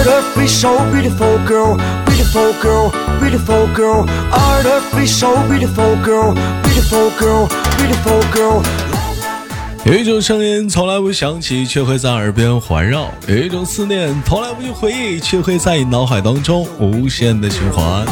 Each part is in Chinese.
Artificial beautiful girl, beautiful girl, beautiful girl. Artificial beautiful girl, beautiful girl, beautiful girl. 有一种声音从来不响起，却会在耳边环绕；有一种思念从来不去回忆，却会在你脑海当中无限的循环。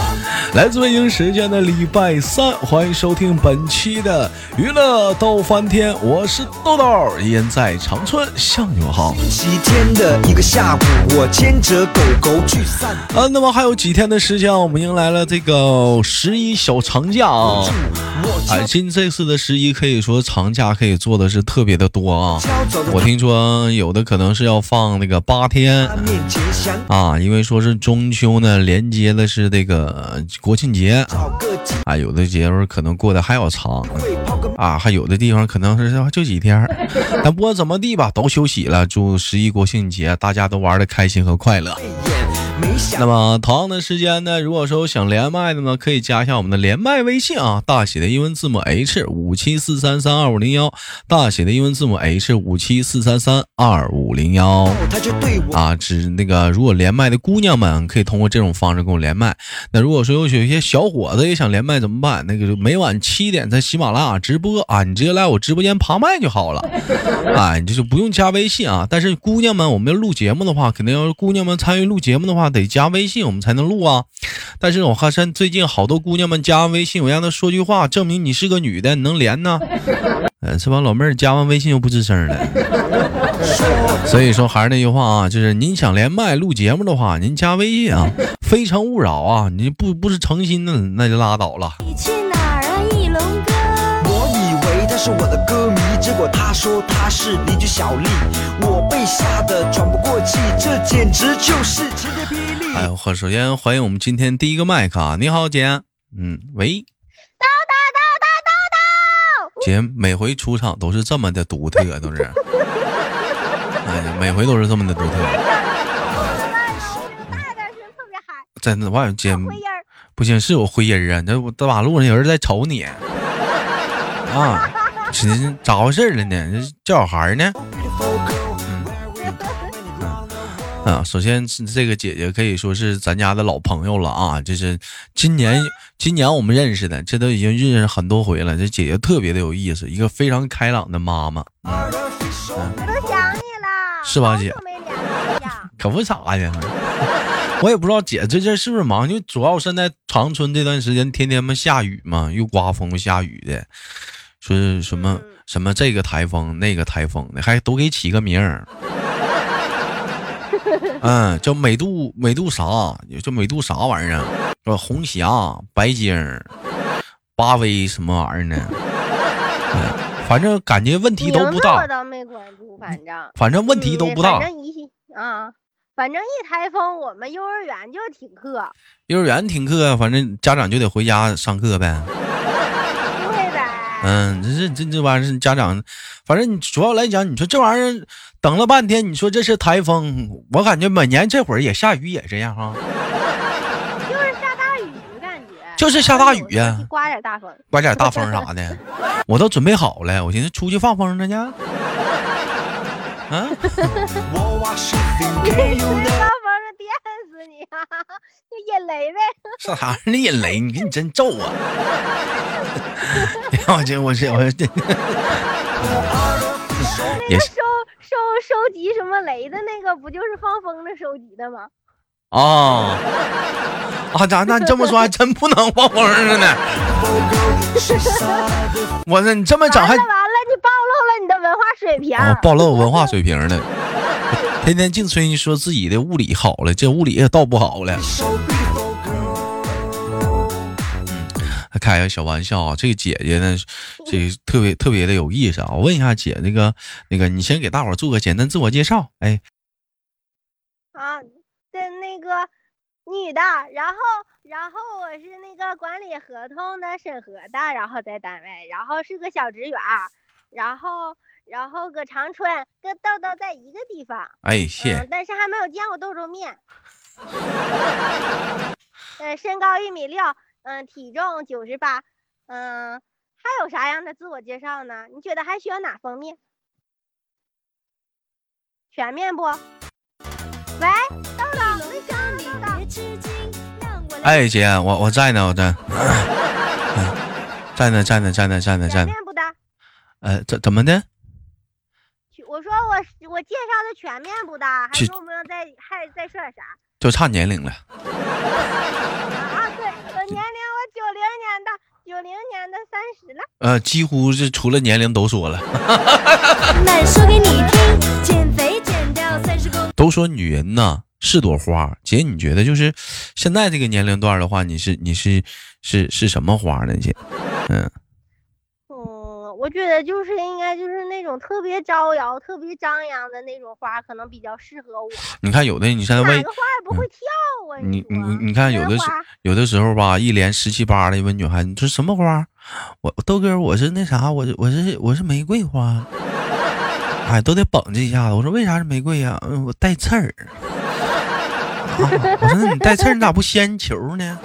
来自北京时间的礼拜三，欢迎收听本期的娱乐逗翻天，我是豆豆，依然在长春向你们好。星期天的一个下午，我牵着狗狗去散步。啊，那么还有几天的时间，我们迎来了这个十一小长假啊！哎，今这次的十一可以说长假可以做的是特别的多啊。我听说有的可能是要放那个八天啊，因为说是中秋呢，连接的是这个国庆节啊，有的节日可能过得还要长啊，还有的地方可能是就几天，但不管怎么地吧，都休息了。祝十一国庆节大家都玩的开心和快乐。那么同样的时间呢，如果说想连麦的呢，可以加一下我们的连麦微信啊，大写的英文字母 H 五七四三三二五零幺，大写的英文字母 H 五七四三三二五零幺。啊，只那个如果连麦的姑娘们可以通过这种方式跟我连麦。那如果说有些小伙子也想连麦怎么办？那个每晚七点在喜马拉雅直播啊，你直接来我直播间爬麦就好了。哎，你就是不用加微信啊。但是姑娘们，我们要录节目的话，肯定要是姑娘们参与录节目的话，得加微信我们才能录啊。但是我发现最近好多姑娘们加完微信，我让她说句话，证明你是个女的，你能连呢？呃，这帮老妹儿加完微信又不吱声了。所以说还是那句话啊，就是您想连麦录节目的话，您加微信啊，非诚勿扰啊，你不不是诚心的那就拉倒了。你去哪儿啊，翼龙哥？我以为他是我的歌迷，结果他说他是邻居小丽，我被吓得喘不过气，这简直就是晴天霹雳。哎呦，好，首先欢迎我们今天第一个麦克啊，你好姐，嗯，喂，叨叨叨叨叨叨！姐每回出场都是这么的独特，都是，哎呀，每回都是这么的独特。大点声，特别嗨，真的，我姐回音儿。不行，是有回音儿啊，这我大马路上有人在瞅你 啊，这这咋回事了呢？这叫小孩呢？啊，首先是这个姐姐可以说是咱家的老朋友了啊，就是今年今年我们认识的，这都已经认识很多回了。这姐姐特别的有意思，一个非常开朗的妈妈，我都想你了，是吧姐。可不咋的。我也不知道姐这阵是不是忙，就主要现在长春这段时间天天嘛下雨嘛，又刮风又下雨的，说是什么嗯什么这个台风那个台风的，还都给起个名儿。嗯，叫美杜美杜啥，叫美杜啥玩意儿，叫红霞、白晶儿、巴威什么玩意儿呢？嗯反正感觉问题都不大我，倒没关注，反正反正问题都不大嗯。反正一啊，反正一台风，我们幼儿园就停课，幼儿园停课，反正家长就得回家上课呗。嗯，这是这这玩意儿是家长，反正你主要来讲，你说这玩意儿等了半天，你说这是台风，我感觉每年这会儿也下雨也这样哈，就是下大雨，感觉。就是下大雨呀刮点大风。刮点大风啥的，我都准备好了，我寻思出去放风筝去。啊，死你啊！就引雷呗。啥？你引雷，你看你真咒啊！我这我这我这也是那个收收收集什么雷的那个，不就是放风筝收集的吗？哦啊！咋？那你这么说还真不能放风筝呢？我说你这么整还完了完了，你暴露了你的文化水平。哦，暴露文化水平了。天天净吹说自己的物理好了，这物理也倒不好了。开个小玩笑啊！这个姐姐呢，这个特别特别的有意思啊！我问一下姐，那个那个，你先给大伙儿做个简单自我介绍。哎，啊，对那个女的，然后然后我是那个管理合同的审核的，然后在单位，然后是个小职员，然后然后搁长春跟豆豆在一个地方，哎，谢嗯，但是还没有见过豆豆面。呃，身高一米六，嗯、体重九十八，嗯，还有啥样的自我介绍呢？你觉得还需要哪方面？全面不？喂，豆豆，哎，姐，我我在呢，我在，嗯在呢，在呢，在呢，在呢，在呢。全面不的？呃，怎怎么的？我介绍的全面不大？还是用不用再还再说点啥？就差年龄了。啊，对，我年龄我九零年的，九零年的三十了。呃，几乎是除了年龄都说了。慢说给你听，减肥减掉三十公。都说女人呐是朵花，姐，你觉得就是现在这个年龄段的话，你是你是是是什么花呢？姐，嗯，嗯，我觉得就是应该就是那种特别招摇、特别张扬的那种花，可能比较适合我。你看有的你现在问哪个花也不会跳啊？你你你你看有的时有的时候吧，一连十七八的问女孩，你说什么花？我豆哥，我是那啥，我是我是我是玫瑰花。哎，都得绷这一下子。我说为啥是玫瑰呀、嗯我带刺儿。啊我说那你带刺儿，你咋不掀球呢？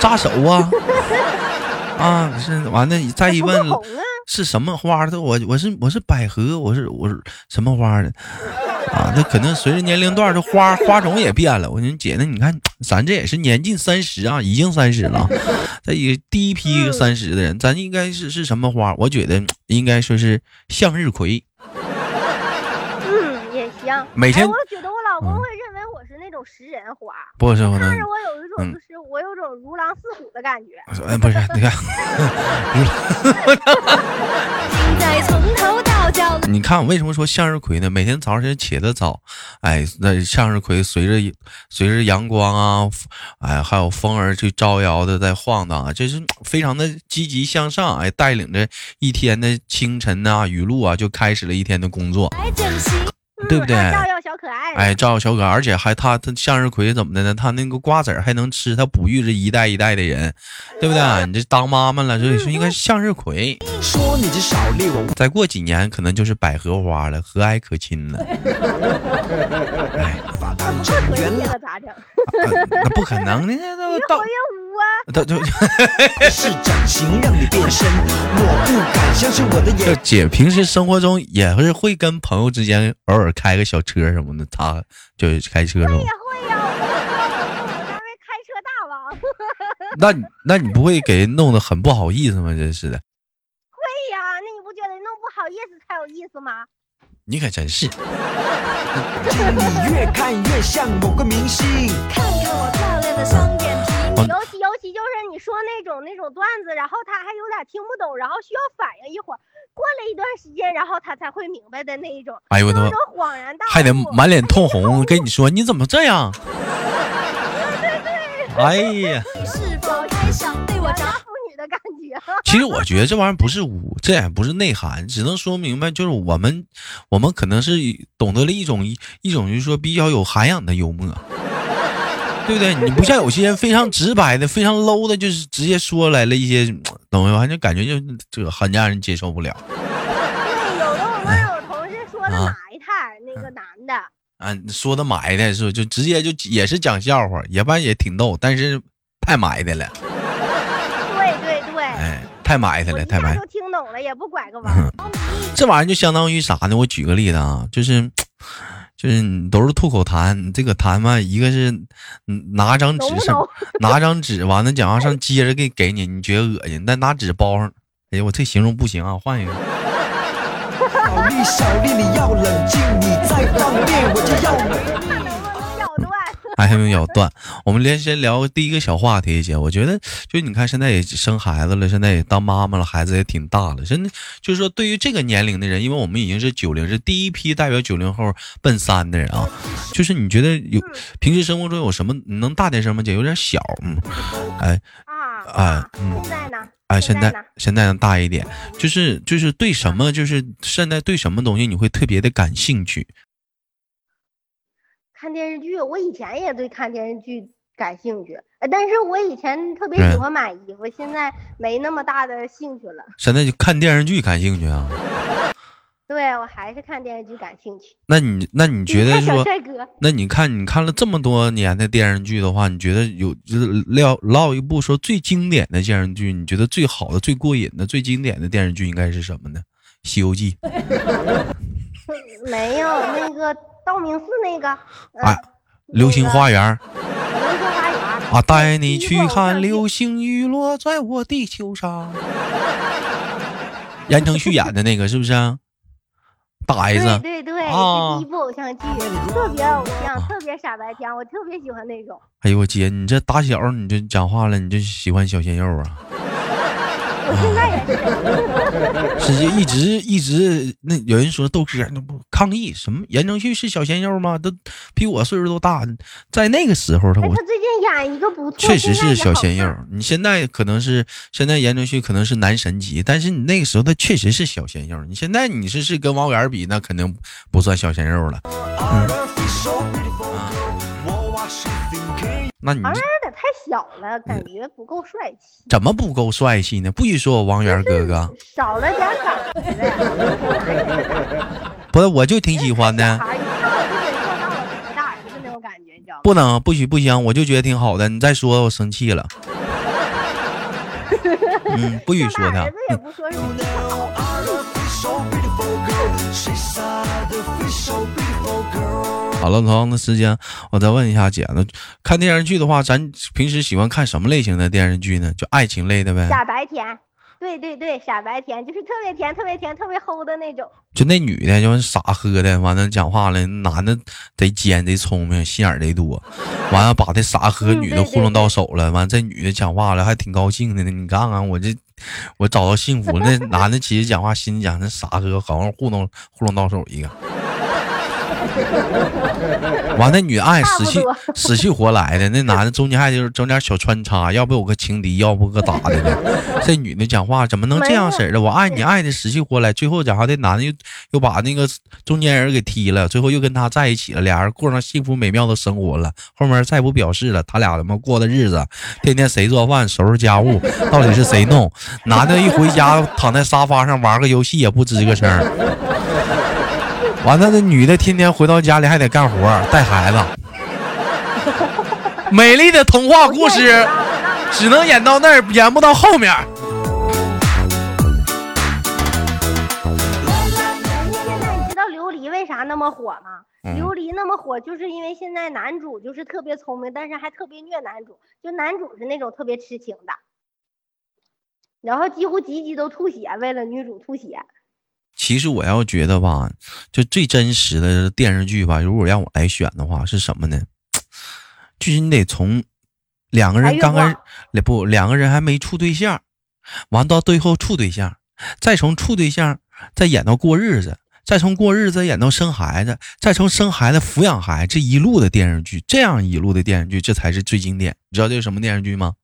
扎手啊！啊，是完了，再一问啊，是什么花的？我我是我是百合，我是我是什么花的？啊，那可能随着年龄段，这花花种也变了。我说姐，那你看咱这也是年近三十啊，已经三十了，这一第一批三十的人，咱应该是是什么花？我觉得应该说是向日葵。嗯，也行。每天哎我觉得我老公种食人花，不是我呢看，着我有一种嗯就是我有种如狼似虎的感觉。哎，不是，你看。你看我为什么说向日葵呢？每天早上起得早，哎，那向日葵随着随着阳光啊，哎，还有风儿去招摇的在晃荡啊，这是非常的积极向上，哎，带领着一天的清晨呐、雨露啊，就开始了一天的工作。对不对照耀小哎，照顾小可爱，而且还他他向日葵怎么的呢？他那个瓜子还能吃，他哺育着一代一代的人，对不对？你这当妈妈了，所以说应该是向日葵。说你这少力，再过几年可能就是百合花了，和蔼可亲了。哎，整圆了，咋整？呃那不可能的，那都到越活越污啊！到就是整形让你变身，我不敢相信我的就眼。姐平时生活中也是会跟朋友之间偶尔开个小车什么的，她就是开车什么也。会呀，我位开车大王。那你那你不会给人弄得很不好意思吗？真是的，会呀，那你不觉得弄不好意思才有意思吗？你可真是。你越看越像某个明星。看看我漂亮的双眼皮。哦尤其尤其就是你说那种那种段子，然后他还有点听不懂，然后需要反应一会儿，过了一段时间，然后他才会明白的那一种，哎呦我的妈有一种恍然大悟，还得满脸通红，跟你说你怎么这样？哎呀，是否还想对我找？其实我觉得这玩意儿不是污，这也不是内涵，只能说明白就是我们我们可能是懂得了一种一种就是说比较有涵养的幽默，对不对？你不像有些人非常直白的、非常 low 的，就是直接说来了一些东西，反正感觉就这个很让人接受不了。对，有的我们有同事说的啊？埋汰，那个男的，啊，说的埋汰是不就直接就也是讲笑话，也反正也挺逗，但是太埋汰了，太埋汰了，太埋汰下就。听懂了，也不拐个弯。这玩意儿就相当于啥呢？我举个例子啊，就是就是你都是吐口痰，你这个痰嘛，一个是嗯拿张纸上？拿张纸完了讲话上接着给给你，你觉得恶心，但拿纸包上，哎呀，我这形容不行啊，换一个。小丽，小丽，你要冷静，你再放电我就要断。还没有断。我们连先聊第一个小话题，姐，我觉得就你看现在也生孩子了，现在也当妈妈了，孩子也挺大了。真的就是说，对于这个年龄的人，因为我们已经是九零，是第一批代表九零后奔三的人啊。就是你觉得有平时生活中有什么你能大点声吗？姐，有点小，嗯，哎啊哎嗯现在呢？哎，现在？现在能大一点，就是就是对什么，就是现在对什么东西你会特别的感兴趣？看电视剧，我以前也对看电视剧感兴趣，呃但是我以前特别喜嗯欢买衣服，现在没那么大的兴趣了。现在就看电视剧感兴趣啊？对我还是看电视剧感兴趣。那你那你觉得说？那你看，你看了这么多年的电视剧的话，你觉得有就是唠唠一部说最经典的电视剧，你觉得最好的、最过瘾的、最经典的电视剧应该是什么呢？《西游记》没有那个道明寺那个，呃啊，《流星花园》流星花园啊，带你去看流星雨落在我地球上。言承旭演的那个是不是啊？大 S 对对对，啊是第一部偶像剧，特别偶像，特别傻白甜，我特别喜欢那种。哎呦我姐，你这打小你就讲话了，你就喜欢小鲜肉啊？我现在也是，是一直一直那有人说豆哥那不抗议什么？言承旭是小鲜肉吗？都比我岁数都大，在那个时候他哎，我他最近演一个不错，确实是小鲜肉。。你现在可能是现在言承旭可能是男神级，但是你那个时候他确实是小鲜肉。你现在你是是跟王源比，那肯定不算小鲜肉了。那你小了，感觉不够帅气，怎么不够帅气呢？不许说我王源哥哥，少了点感觉。不是我就挺喜欢的。不能不许不行，我就觉得挺好的。你再说我生气了。嗯，不许说他像大儿子。也不说是不好。好了，同样的时间，我再问一下姐，那看电视剧的话，咱平时喜欢看什么类型的电视剧呢？就爱情类的呗。傻白甜，对对对，傻白甜就是特别甜、特别甜、特别齁的那种。就那女的，就是傻呵的，完了讲话了，男的贼尖贼聪明，心眼儿贼多，完了把这傻喝嗯对女的 糊弄到手了，完了这女的讲话了还挺高兴的呢。你看看我这，我找到幸福了。那男的其实讲话心里讲，那傻喝好像糊弄糊弄到手一个。完，那女爱死去死去活来的，那男的中间还就是整点小穿插，要不有个情敌，要不个咋的呢？这女的讲话怎么能这样式儿的？我爱你爱的死去活来，最后讲话这男的又又把那个中间人给踢了，最后又跟他在一起了，俩人过上幸福美妙的生活了。后面再不表示了，他俩他妈过的日子，天天谁做饭收拾家务，到底是谁弄？男的一回家躺在沙发上玩个游戏也不吱个声儿。完了，那女的天天回到家里还得干活带孩子。美丽的童话故事 只能演到那儿，演不到后面。现在你知道琉璃为啥那么火吗？嗯琉璃那么火，就是因为现在男主就是特别聪明，但是还特别虐男主。就男主是那种特别痴情的，然后几乎集集都吐血，为了女主吐血。其实我要觉得吧，就最真实的电视剧吧，如果让我来选的话，是什么呢？就是你得从两个人刚开始，不，两个人还没处对象，完到最后处对象，再从处对象再演到过日子，再从过日子演到生孩子，再从生孩子抚养孩子，这一路的电视剧，这样一路的电视剧，这才是最经典。你知道这是什么电视剧吗？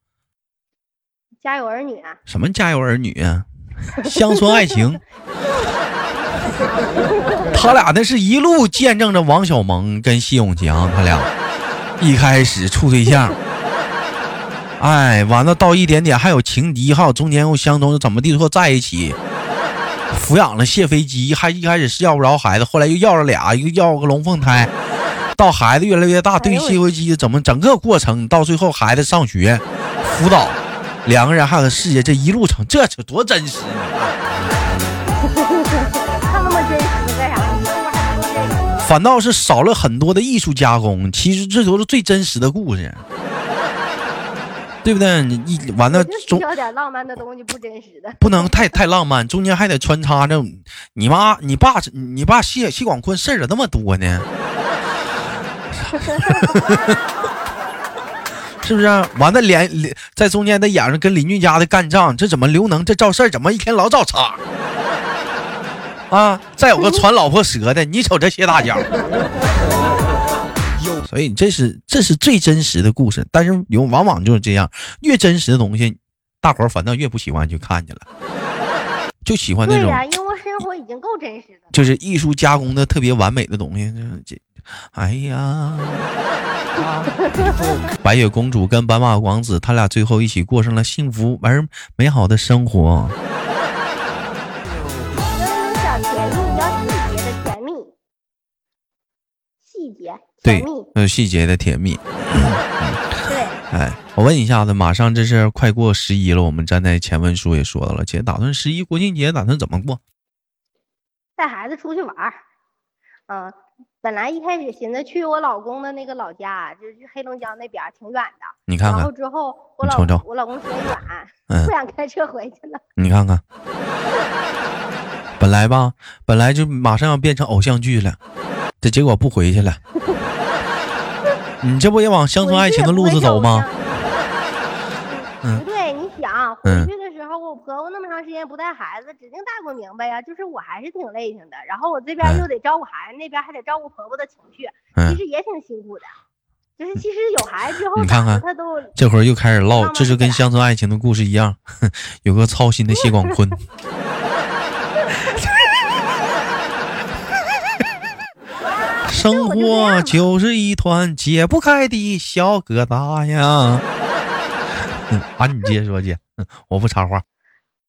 家有儿女啊，什么家有儿女啊，乡村爱情。他俩那是一路见证着王小蒙跟谢永强，他俩一开始处对象，哎，完了到一点点还有情敌，还有中间又相中，怎么地说在一起，抚养了谢飞机，还一开始是要不着孩子，后来又要了俩，又要个龙凤胎，到孩子越来越大，对谢飞机怎么整个过程到最后孩子上学，辅导两个人还有事业，这一路程这这多真实啊！看那么真实干啥？反倒是少了很多的艺术加工。其实这都是最真实的故事，对不对？你一完了我就需中要点浪漫的东西，不真实的。不能太太浪漫，中间还得穿插着你妈、你爸、你爸谢谢广坤事儿咋那么多呢？是不是？完了连连在中间得演上跟邻居家的干仗，这怎么刘能这赵四儿怎么一天老找茬？啊，再有个传老婆舌的，你瞅这谢大脚。所以这是这是最真实的故事，但是有往往就是这样，越真实的东西，大伙儿反倒越不喜欢去看去了，就喜欢那种对呀、因为生活已经够真实的。就是艺术加工的特别完美的东西。这这，哎呀，白雪公主跟白马王子，他俩最后一起过上了幸福而美好的生活。要想甜蜜，要细节的甜蜜，细节对甜蜜，，呃，细节的甜蜜。对。哎，我问一下子，马上这是快过十一了，我们站在前文书也说到了，姐打算十一国庆节打算怎么过？带孩子出去玩儿，嗯，本来一开始寻思去我老公的那个老家，就是去黑龙江那边，挺远的。你看看然后，之后我老你瞅瞅我老公嫌远，嗯不想开车回去了。你看看，本来吧，本来就马上要变成偶像剧了，这结果不回去了。你这不也往乡村爱情的路子走吗？嗯不对，你想回嗯去的时候，我婆婆那么长时间不带孩子，指定带不明白呀。就是我还是挺累挺的，然后我这边嗯又得照顾孩子，那边还得照顾婆婆的情绪，嗯其实也挺辛苦的。就是其实有孩子之后，你看看他都这会儿又开始唠，这就跟乡村爱情的故事一样，有个操心的谢广坤。生活就是一团解不开的小疙瘩呀。嗯 啊，你接着说姐，嗯我不插话。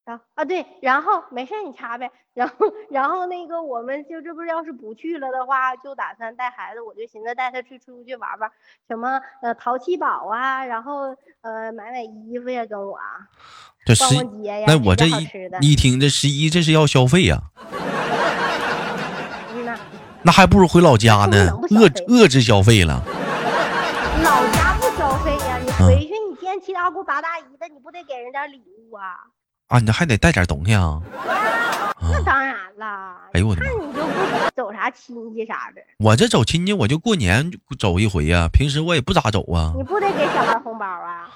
啊啊对，然后没事你插呗，然后然后那个我们就这不是要是不去了的话，就打算带孩子，我就寻思带他去出去玩玩，什么呃淘气堡啊，然后呃买买衣服呀，跟我 这十逛街呀，那我这一听这十一，这是要消费呀、那还不如回老家呢遏制消费了。七大姑八大姨的，你不得给人点礼物啊？啊，你还得带点东西啊！啊，那当然了，哎呦我的妈看你就不走啥亲戚啥的，我这走亲戚，我就过年走一回呀、平时我也不咋走啊。你不得给小孩红包啊？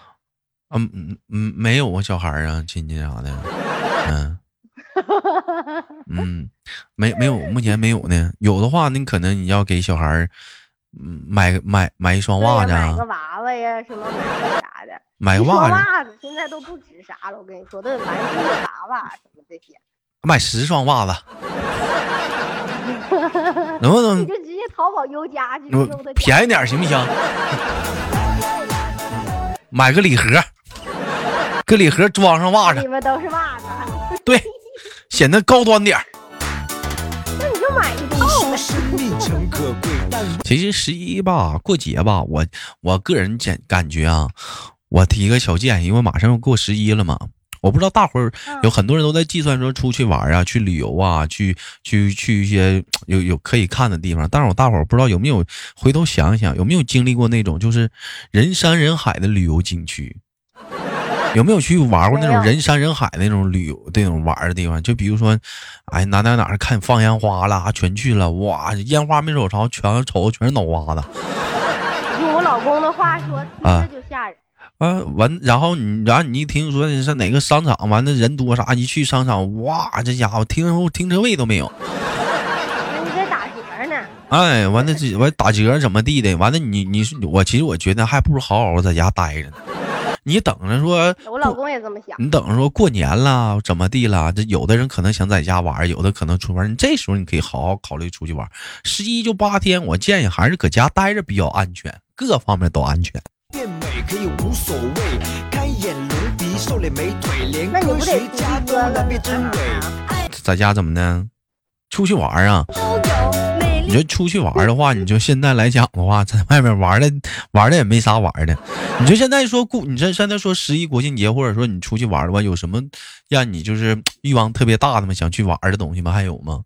嗯嗯嗯，没有啊，小孩啊，亲戚啥的，嗯 嗯，没没有，目前没有呢。有的话，你可能你要给小孩儿，嗯，买买买一双袜子啊买个，娃娃呀，什么买个啥的。买个袜子，袜子现在都不值啥了，我跟你说，都得玩具娃娃什么这些，买十双袜子，能不能你能就直接淘宝优家去便宜点行不行？买个礼盒，搁礼盒装上袜子，里面都是袜子，对，显得高端点。那你就买其实十一吧，过节吧，我我个人感感觉啊，我提个小建议，因为马上要过十一了嘛。我不知道大伙儿嗯有很多人都在计算说出去玩啊，去旅游啊，去去去一些有有可以看的地方。但是我大伙儿不知道有没有回头想一想，有没有经历过那种就是人山人海的旅游景区？有没有去玩过那种人山人海的那种旅游那种玩的地方？就比如说，哎，哪哪哪看放烟花了，全去了，哇，烟花没瞅着，全瞅全是脑瓜子。用我老公的话说，啊听着就吓人。啊，完，然后你，然后你一听说你上哪个商场，完了人多啥，一去商场，哇，这家伙停车停车位都没有，那你在打折呢，哎，完了这完打折怎么地的，完了你你是我其实我觉得还不如好好在家待着呢，你等着说，我老公也这么想。你等着说过年了怎么地了，这有的人可能想在家玩，有的可能出门，你这时候你可以好好考虑出去玩，十一就八天，我建议还是搁家待着比较安全，各方面都安全。变美可以无所谓，开眼隆鼻，瘦脸美腿，连科那你不得学家都难辨真伪。在家怎么呢？出去玩啊？都有你就出去玩的话，你就现在来讲的话，在外面玩的玩的也没啥玩的。你就现在说过，你这现在说十一国庆节，或者说你出去玩的话，有什么让你就是欲望特别大的吗？想去玩的东西吗？还有吗？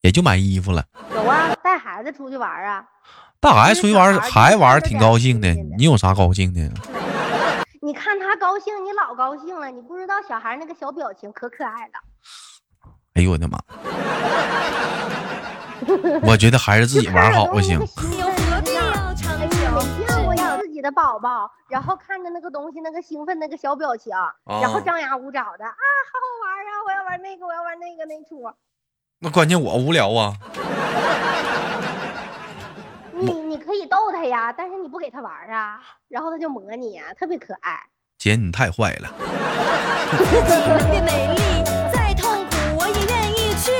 也就买衣服了。有啊，带孩子出去玩啊。带孩子出去玩孩子玩挺高兴的你有啥高兴的？你看他高兴，你老高兴了，你不知道小孩那个小表情可可爱了。哎呦我的妈！我觉得还是自己玩好行。有何必要长哎，久见过自己的宝宝，然后看着那个东西，那个兴奋那个小表情，然后哦张牙舞爪的啊，好好玩啊！我要玩那个，我要玩那个那出。那关键我无聊啊。你你可以逗他呀，但是你不给他玩啊，然后他就磨你啊，特别可爱。姐，你太坏了。自己能变美丽，再痛苦我也愿意去。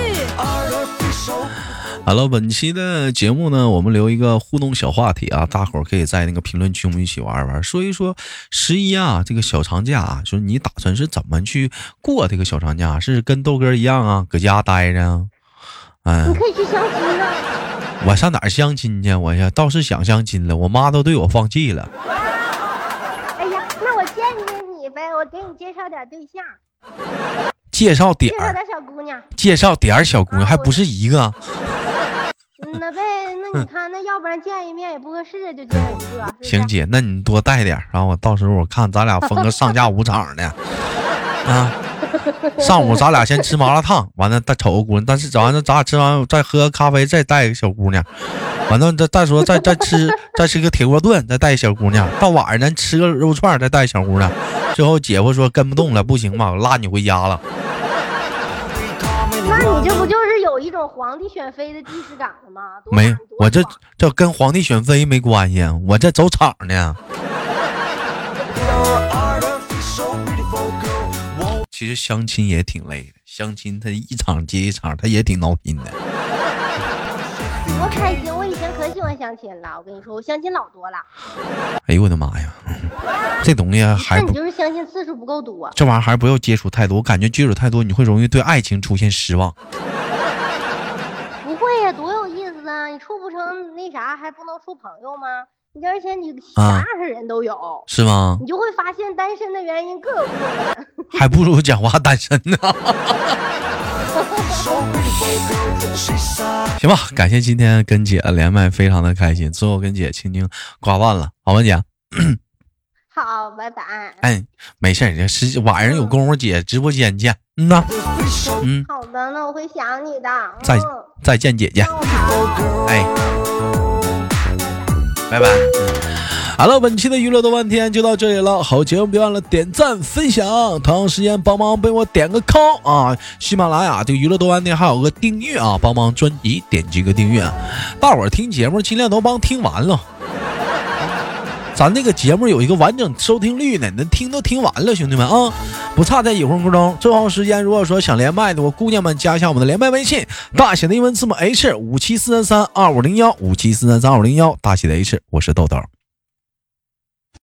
好了，本期的节目呢，我们留一个互动小话题啊，大伙儿可以在那个评论区我们一起玩一玩，说一说十一啊这个小长假啊，说你打算是怎么去过这个小长假？是跟豆哥一样啊，搁家待着啊？哎你，可以去相亲啊，我上哪儿相亲去？我呀倒是想相亲了，我妈都对我放弃了。哎呀，那我见见你呗，我给你介绍点对象，介绍点儿，介绍点小姑娘。介绍点儿小姑娘，还不是一个。嗯，那呗，那你看，那要不然见一面也不合适，就见一个。行姐，那你多带点儿，然后我到时候我看咱俩分个上下五场的，啊，上午咱俩先吃麻辣烫，完了再瞅个姑娘，但是咱完了咱俩吃完再喝个咖啡，再带一个小姑娘，完了再再说再再吃再吃个铁锅炖，再带一小姑娘，到晚上咱吃个肉串，再带小姑娘，最后姐夫说跟不动了，不行吧，我拉你回家了。那你这不就是有一种皇帝选妃的既视感了吗？没我这这跟皇帝选妃没关系，我这走场呢。其实相亲也挺累的，相亲他一场接一场，他也挺闹心的。多开心！我以前可喜欢相亲了，我跟你说，我相亲老多了。哎呦我的妈呀，这东西还不那你就是相信次数不够多。这玩意儿还是不要接触太多，我感觉接触太多你会容易对爱情出现失望。不会呀，多有意思啊！你处不成那啥，还不能处朋友吗？你而且你啥啊样的人都有，是吗？你就会发现单身的原因各有各的。还不如讲话单身呢。行吧，感谢今天跟姐连麦，非常的开心。最后跟姐轻轻挂断了，好吗姐？好，拜拜。哎，没事儿，这时晚上有功夫姐直播间见。嗯呐，嗯，好的，那我会想你的。再嗯再见姐姐。好哎，拜拜。好了，本期的娱乐多半天就到这里了。好节目别忘了点赞分享，同样时间帮忙为我点个 call 啊！喜马拉雅这个娱乐多半天还有个订阅啊，帮忙专辑点击个订阅。大伙儿听节目尽量都帮听完了。咱这个节目有一个完整收听率呢，能听都听完了，兄弟们啊，不差这一分钟。正好时间，如果说想连麦的，我姑娘们加一下我们的连麦微信，大写的英文字母 H 五七四三三二五零幺五七四三三二五零幺，大写的 H，我是豆豆。